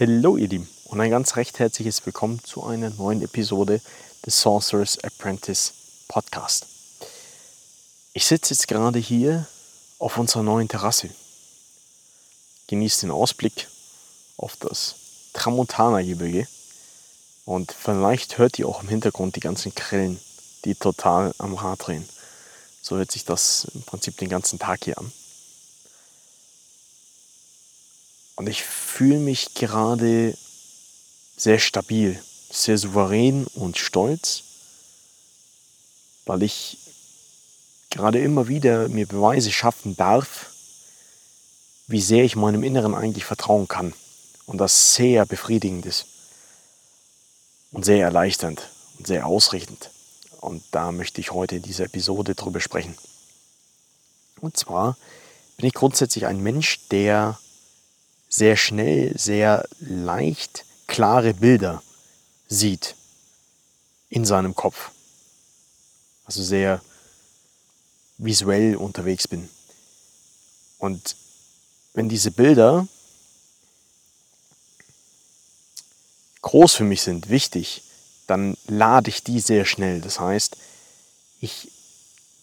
Hallo ihr Lieben und ein ganz recht herzliches Willkommen zu einer neuen Episode des Sorcerer's Apprentice Podcast. Ich sitze jetzt gerade hier auf unserer neuen Terrasse, genieße den Ausblick auf das Tramontana-Gebirge und vielleicht hört ihr auch im Hintergrund die ganzen Krillen, die total am Rad drehen. So hört sich das im Prinzip den ganzen Tag hier an. Und ich fühle mich gerade sehr stabil, sehr souverän und stolz, weil ich gerade immer wieder mir Beweise schaffen darf, wie sehr ich meinem Inneren eigentlich vertrauen kann. Und das sehr befriedigend ist und sehr erleichternd und sehr ausrichtend. Und da möchte ich heute in dieser Episode drüber sprechen. Und zwar bin ich grundsätzlich ein Mensch, der sehr schnell, sehr leicht klare Bilder sieht in seinem Kopf. Also sehr visuell unterwegs bin. Und wenn diese Bilder groß für mich sind, wichtig, dann lade ich die sehr schnell. Das heißt, ich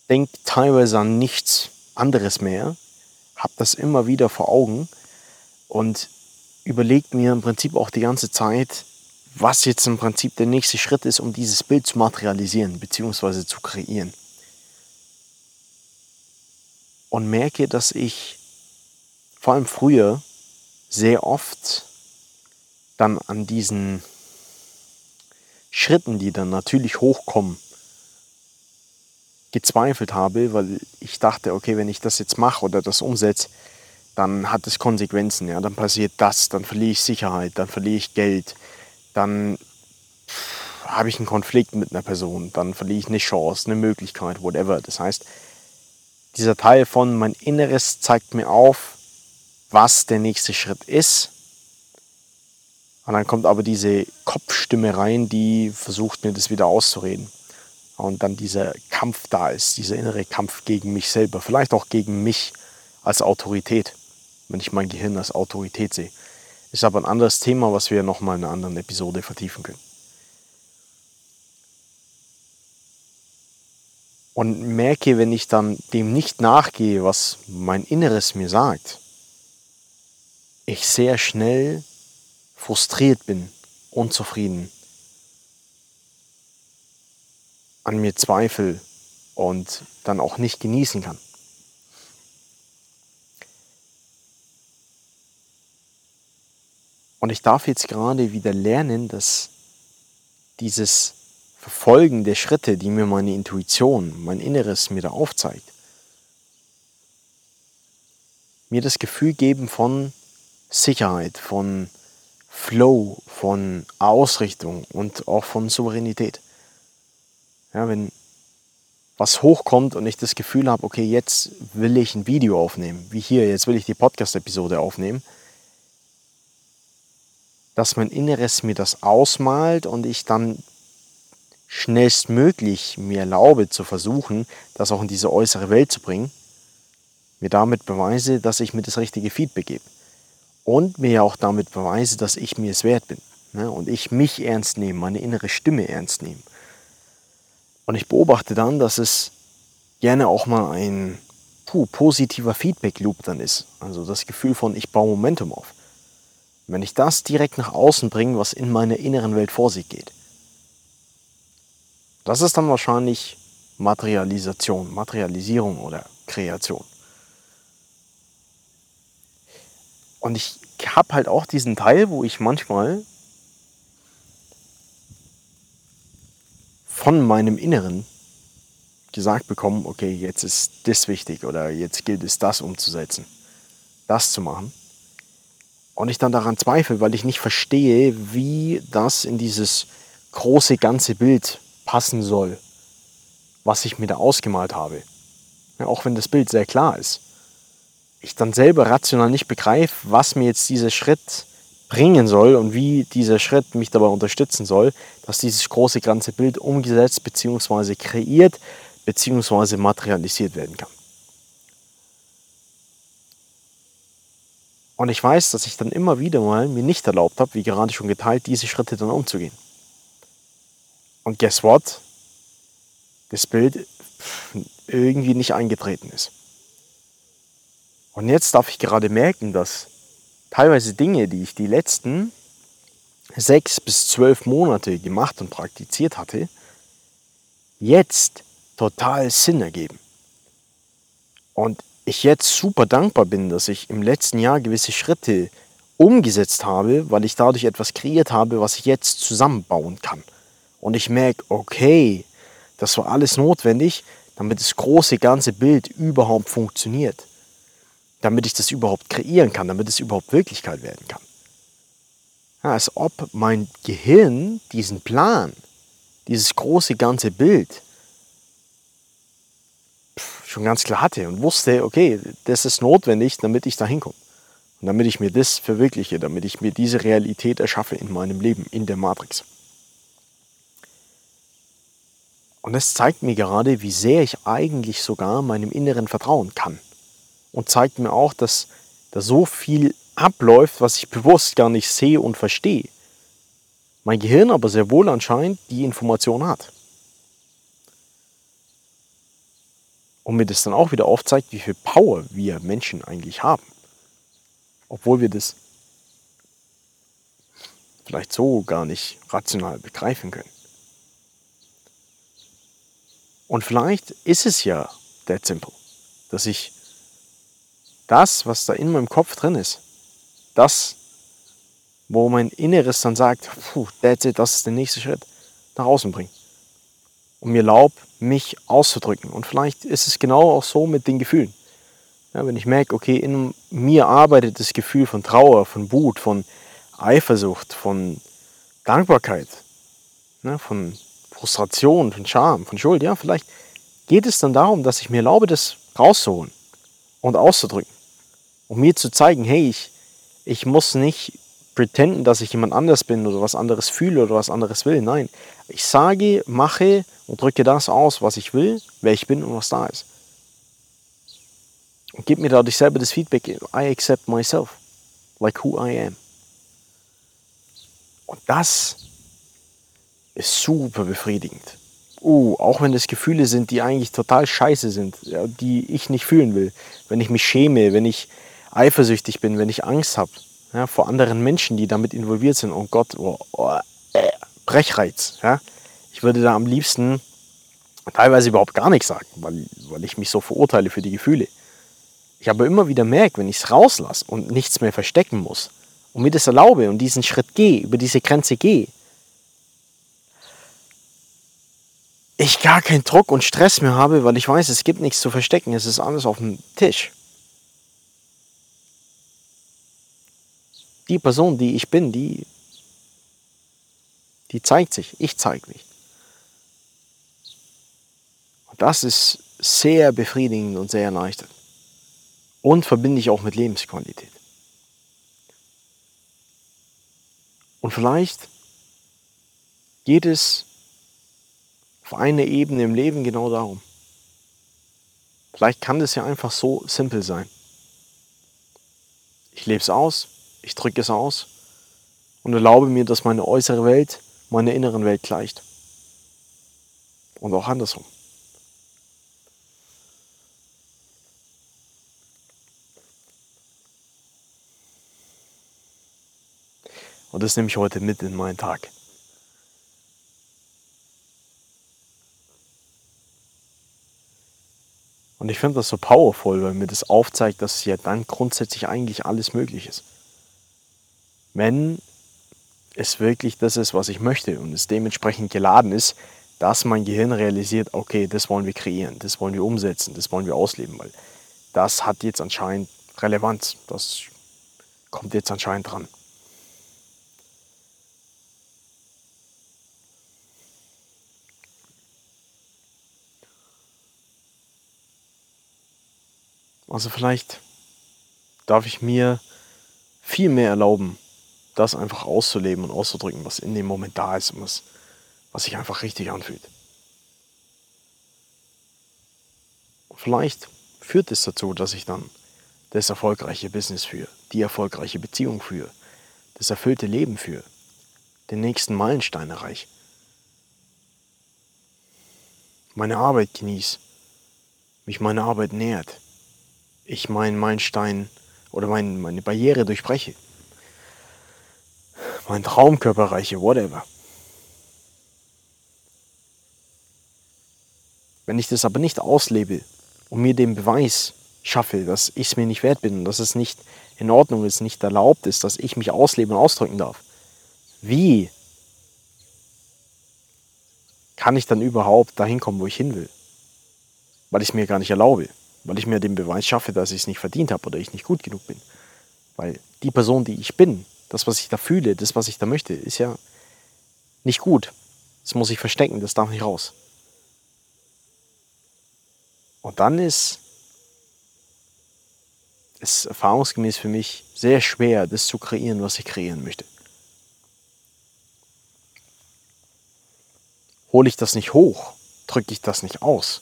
denke teilweise an nichts anderes mehr, habe das immer wieder vor Augen und überlegt mir im Prinzip auch die ganze Zeit, was jetzt im Prinzip der nächste Schritt ist, um dieses Bild zu materialisieren bzw. zu kreieren. Und merke, dass ich vor allem früher sehr oft dann an diesen Schritten, die dann natürlich hochkommen, gezweifelt habe, weil ich dachte, okay, wenn ich das jetzt mache oder das umsetze, dann hat es Konsequenzen. Ja? Dann passiert das, dann verliere ich Sicherheit, dann verliere ich Geld, dann habe ich einen Konflikt mit einer Person, dann verliere ich eine Chance, eine Möglichkeit, whatever. Das heißt, dieser Teil von mein Inneres zeigt mir auf, was der nächste Schritt ist. Und dann kommt aber diese Kopfstimme rein, die versucht mir das wieder auszureden. Und dann dieser Kampf da ist, dieser innere Kampf gegen mich selber, vielleicht auch gegen mich als Autorität wenn ich mein Gehirn als Autorität sehe. Ist aber ein anderes Thema, was wir nochmal in einer anderen Episode vertiefen können. Und merke, wenn ich dann dem nicht nachgehe, was mein Inneres mir sagt, ich sehr schnell frustriert bin, unzufrieden, an mir zweifle und dann auch nicht genießen kann. Und ich darf jetzt gerade wieder lernen, dass dieses Verfolgen der Schritte, die mir meine Intuition, mein Inneres mir da aufzeigt, mir das Gefühl geben von Sicherheit, von Flow, von Ausrichtung und auch von Souveränität. Ja, wenn was hochkommt und ich das Gefühl habe, okay, jetzt will ich ein Video aufnehmen, wie hier, jetzt will ich die Podcast-Episode aufnehmen, dass mein Inneres mir das ausmalt und ich dann schnellstmöglich mir erlaube zu versuchen, das auch in diese äußere Welt zu bringen, mir damit beweise, dass ich mir das richtige Feedback gebe. Und mir auch damit beweise, dass ich mir es wert bin. Ne? Und ich mich ernst nehme, meine innere Stimme ernst nehme. Und ich beobachte dann, dass es gerne auch mal ein puh, positiver Feedback-Loop dann ist. Also das Gefühl von, ich baue Momentum auf. Wenn ich das direkt nach außen bringe, was in meiner inneren Welt vor sich geht, das ist dann wahrscheinlich Materialisation, Materialisierung oder Kreation. Und ich habe halt auch diesen Teil, wo ich manchmal von meinem Inneren gesagt bekomme, okay, jetzt ist das wichtig oder jetzt gilt es, das umzusetzen, das zu machen. Und ich dann daran zweifle, weil ich nicht verstehe, wie das in dieses große ganze Bild passen soll, was ich mir da ausgemalt habe. Ja, auch wenn das Bild sehr klar ist. Ich dann selber rational nicht begreife, was mir jetzt dieser Schritt bringen soll und wie dieser Schritt mich dabei unterstützen soll, dass dieses große ganze Bild umgesetzt bzw. kreiert bzw. materialisiert werden kann. Und ich weiß, dass ich dann immer wieder mal mir nicht erlaubt habe, wie gerade schon geteilt, diese Schritte dann umzugehen. Und guess what? Das Bild irgendwie nicht eingetreten ist. Und jetzt darf ich gerade merken, dass teilweise Dinge, die ich die letzten sechs bis zwölf Monate gemacht und praktiziert hatte, jetzt total Sinn ergeben. Und ich jetzt super dankbar bin, dass ich im letzten Jahr gewisse Schritte umgesetzt habe, weil ich dadurch etwas kreiert habe, was ich jetzt zusammenbauen kann. Und ich merke, okay, das war alles notwendig, damit das große ganze Bild überhaupt funktioniert. Damit ich das überhaupt kreieren kann, damit es überhaupt Wirklichkeit werden kann. Ja, als ob mein Gehirn diesen Plan, dieses große ganze Bild schon ganz klar hatte und wusste, okay, das ist notwendig, damit ich da hinkomme. Und damit ich mir das verwirkliche, damit ich mir diese Realität erschaffe in meinem Leben, in der Matrix. Und das zeigt mir gerade, wie sehr ich eigentlich sogar meinem Inneren vertrauen kann. Und zeigt mir auch, dass da so viel abläuft, was ich bewusst gar nicht sehe und verstehe. Mein Gehirn aber sehr wohl anscheinend die Information hat. Und mir das dann auch wieder aufzeigt, wie viel Power wir Menschen eigentlich haben. Obwohl wir das vielleicht so gar nicht rational begreifen können. Und vielleicht ist es ja that simple, dass ich das, was da in meinem Kopf drin ist, das, wo mein Inneres dann sagt, puh, that's it, das ist der nächste Schritt, nach außen bringe. Und mir erlaubt, mich auszudrücken. Und vielleicht ist es genau auch so mit den Gefühlen. Ja, wenn ich merke, okay, in mir arbeitet das Gefühl von Trauer, von Wut, von Eifersucht, von Dankbarkeit, ne, von Frustration, von Scham, von Schuld, ja, vielleicht geht es dann darum, dass ich mir erlaube, das rauszuholen und auszudrücken. Um mir zu zeigen, hey, ich, ich muss nicht pretenden, dass ich jemand anders bin oder was anderes fühle oder was anderes will. Nein, ich sage, mache und drücke das aus, was ich will, wer ich bin und was da ist. Und gib mir dadurch selber das Feedback, I accept myself, like who I am. Und das ist super befriedigend. Uh, auch wenn das Gefühle sind, die eigentlich total scheiße sind, die ich nicht fühlen will. Wenn ich mich schäme, wenn ich eifersüchtig bin, wenn ich Angst habe ja, vor anderen Menschen, die damit involviert sind. Oh Gott, oh, oh, äh, Brechreiz. Ja. Ich würde da am liebsten teilweise überhaupt gar nichts sagen, weil, weil ich mich so verurteile für die Gefühle. Ich aber immer wieder merke, wenn ich es rauslasse und nichts mehr verstecken muss und mir das erlaube und diesen Schritt gehe, über diese Grenze gehe, ich gar keinen Druck und Stress mehr habe, weil ich weiß, es gibt nichts zu verstecken, es ist alles auf dem Tisch. Die Person, die ich bin, die, die zeigt sich, ich zeige mich. Und das ist sehr befriedigend und sehr erleichternd. Und verbinde ich auch mit Lebensqualität. Und vielleicht geht es auf einer Ebene im Leben genau darum. Vielleicht kann das ja einfach so simpel sein. Ich lebe es aus, ich drücke es aus und erlaube mir, dass meine äußere Welt meiner inneren Welt gleicht. Und auch andersrum. Und das nehme ich heute mit in meinen Tag. Und ich finde das so powerful, weil mir das aufzeigt, dass ja dann grundsätzlich eigentlich alles möglich ist. Wenn es wirklich das ist, was ich möchte und es dementsprechend geladen ist, dass mein Gehirn realisiert, okay, das wollen wir kreieren, das wollen wir umsetzen, das wollen wir ausleben, weil das hat jetzt anscheinend Relevanz, das kommt jetzt anscheinend dran. Also vielleicht darf ich mir viel mehr erlauben, das einfach auszuleben und auszudrücken, was in dem Moment da ist und was, was sich einfach richtig anfühlt. Vielleicht führt es dazu, dass ich dann das erfolgreiche Business für, die erfolgreiche Beziehung für, das erfüllte Leben für, den nächsten Meilenstein erreiche. Meine Arbeit genieße, mich meine Arbeit nährt, ich meinen Meilenstein oder mein, meine Barriere durchbreche, meinen Traumkörper erreiche, whatever. Wenn ich das aber nicht auslebe und mir den Beweis schaffe, dass ich es mir nicht wert bin und dass es nicht in Ordnung ist, nicht erlaubt ist, dass ich mich ausleben und ausdrücken darf, wie kann ich dann überhaupt dahin kommen, wo ich hin will? Weil ich es mir gar nicht erlaube, weil ich mir den Beweis schaffe, dass ich es nicht verdient habe oder ich nicht gut genug bin. Weil die Person, die ich bin, das, was ich da fühle, das, was ich da möchte, ist ja nicht gut. Das muss ich verstecken, das darf nicht raus. Und dann ist es erfahrungsgemäß für mich sehr schwer, das zu kreieren, was ich kreieren möchte. Hole ich das nicht hoch, drücke ich das nicht aus.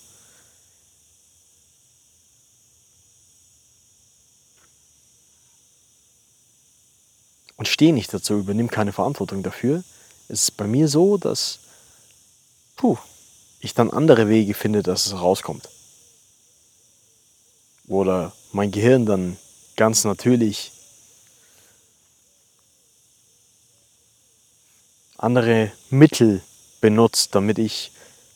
Und stehe nicht dazu, übernehme keine Verantwortung dafür. Es ist bei mir so, dass puh, ich dann andere Wege finde, dass es rauskommt oder mein Gehirn dann ganz natürlich andere Mittel benutzt, damit ich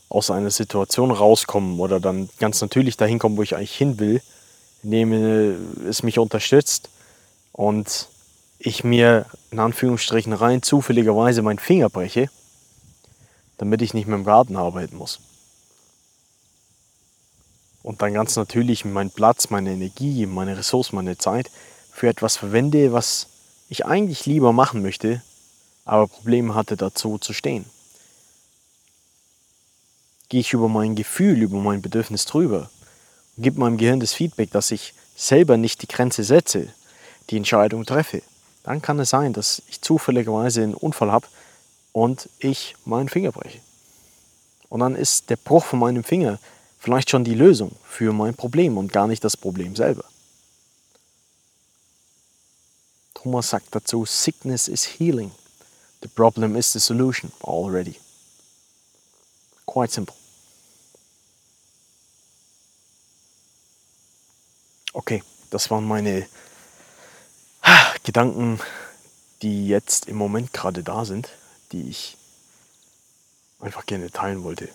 aus einer Situation rauskomme oder dann ganz natürlich dahin komme, wo ich eigentlich hin will, indem es mich unterstützt und ich mir in Anführungsstrichen rein zufälligerweise meinen Finger breche, damit ich nicht mehr im Garten arbeiten muss und dann ganz natürlich meinen Platz, meine Energie, meine Ressourcen, meine Zeit für etwas verwende, was ich eigentlich lieber machen möchte, aber Probleme hatte dazu zu stehen. Gehe ich über mein Gefühl, über mein Bedürfnis drüber und gebe meinem Gehirn das Feedback, dass ich selber nicht die Grenze setze, die Entscheidung treffe, dann kann es sein, dass ich zufälligerweise einen Unfall habe und ich meinen Finger breche. Und dann ist der Bruch von meinem Finger vielleicht schon die Lösung für mein Problem und gar nicht das Problem selber. Thomas sagt dazu, Sickness is healing. The problem is the solution already. Quite simple. Okay, das waren meine Gedanken, die jetzt im Moment gerade da sind, die ich einfach gerne teilen wollte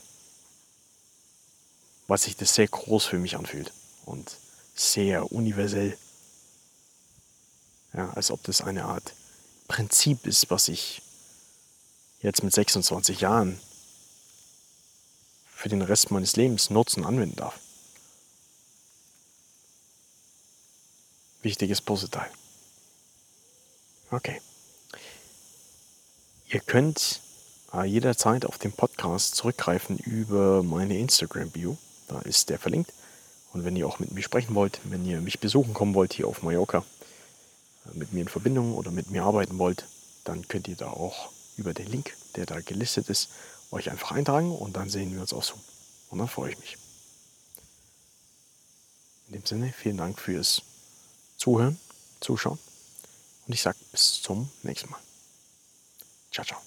weil sich das sehr groß für mich anfühlt und sehr universell. Ja, als ob das eine Art Prinzip ist, was ich jetzt mit 26 Jahren für den Rest meines Lebens nutzen, anwenden darf. Wichtiges Puzzleteil. Okay. Ihr könnt äh, jederzeit auf den Podcast zurückgreifen über meine Instagram-Bio. Da ist der verlinkt. Und wenn ihr auch mit mir sprechen wollt, wenn ihr mich besuchen kommen wollt hier auf Mallorca, äh, mit mir in Verbindung oder mit mir arbeiten wollt, dann könnt ihr da auch über den Link, der da gelistet ist, euch einfach eintragen und dann sehen wir uns auch so. Und dann freue ich mich. In dem Sinne, vielen Dank fürs Zuhören, Zuschauen und ich sage bis zum nächsten Mal. Ciao, ciao.